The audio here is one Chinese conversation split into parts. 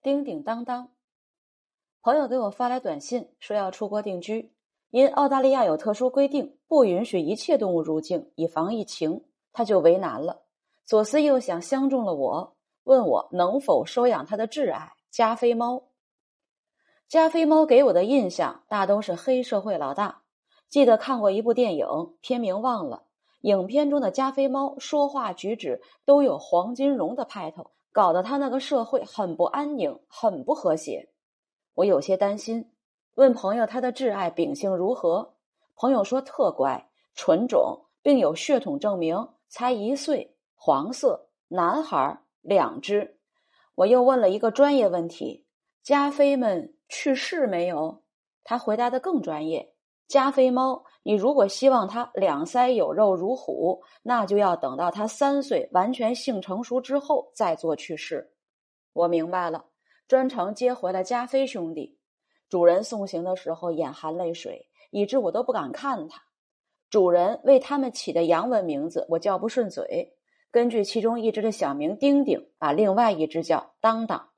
叮叮当当，朋友给我发来短信说要出国定居，因澳大利亚有特殊规定，不允许一切动物入境，以防疫情，他就为难了。左思右想，相中了我，问我能否收养他的挚爱加菲猫。加菲猫给我的印象大都是黑社会老大。记得看过一部电影，片名忘了。影片中的加菲猫说话举止都有黄金荣的派头，搞得他那个社会很不安宁，很不和谐。我有些担心，问朋友他的挚爱秉性如何。朋友说特乖，纯种，并有血统证明，才一岁，黄色，男孩，两只。我又问了一个专业问题：加菲们去世没有？他回答的更专业。加菲猫，你如果希望它两腮有肉如虎，那就要等到它三岁完全性成熟之后再做去世。我明白了，专程接回了加菲兄弟。主人送行的时候眼含泪水，以致我都不敢看他。主人为他们起的洋文名字我叫不顺嘴，根据其中一只的小名丁丁，把另外一只叫当当。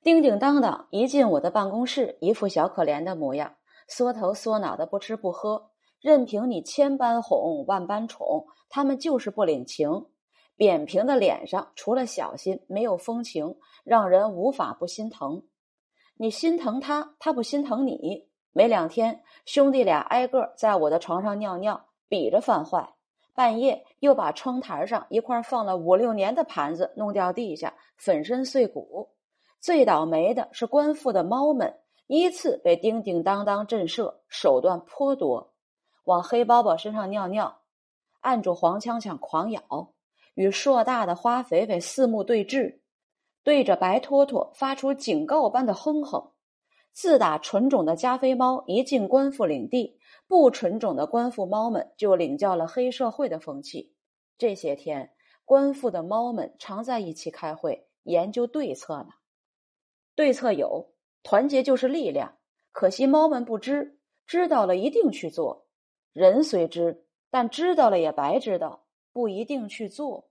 丁丁当当一进我的办公室，一副小可怜的模样。缩头缩脑的不吃不喝，任凭你千般哄万般宠，他们就是不领情。扁平的脸上除了小心，没有风情，让人无法不心疼。你心疼他，他不心疼你。没两天，兄弟俩挨个在我的床上尿尿，比着犯坏。半夜又把窗台上一块放了五六年的盘子弄掉地下，粉身碎骨。最倒霉的是官府的猫们。依次被叮叮当当震慑，手段颇多，往黑包包身上尿尿，按住黄枪枪狂咬，与硕大的花肥肥四目对峙，对着白托托发出警告般的哼哼。自打纯种的加菲猫一进官府领地，不纯种的官府猫们就领教了黑社会的风气。这些天，官府的猫们常在一起开会，研究对策呢。对策有。团结就是力量，可惜猫们不知，知道了一定去做。人虽知，但知道了也白知道，不一定去做。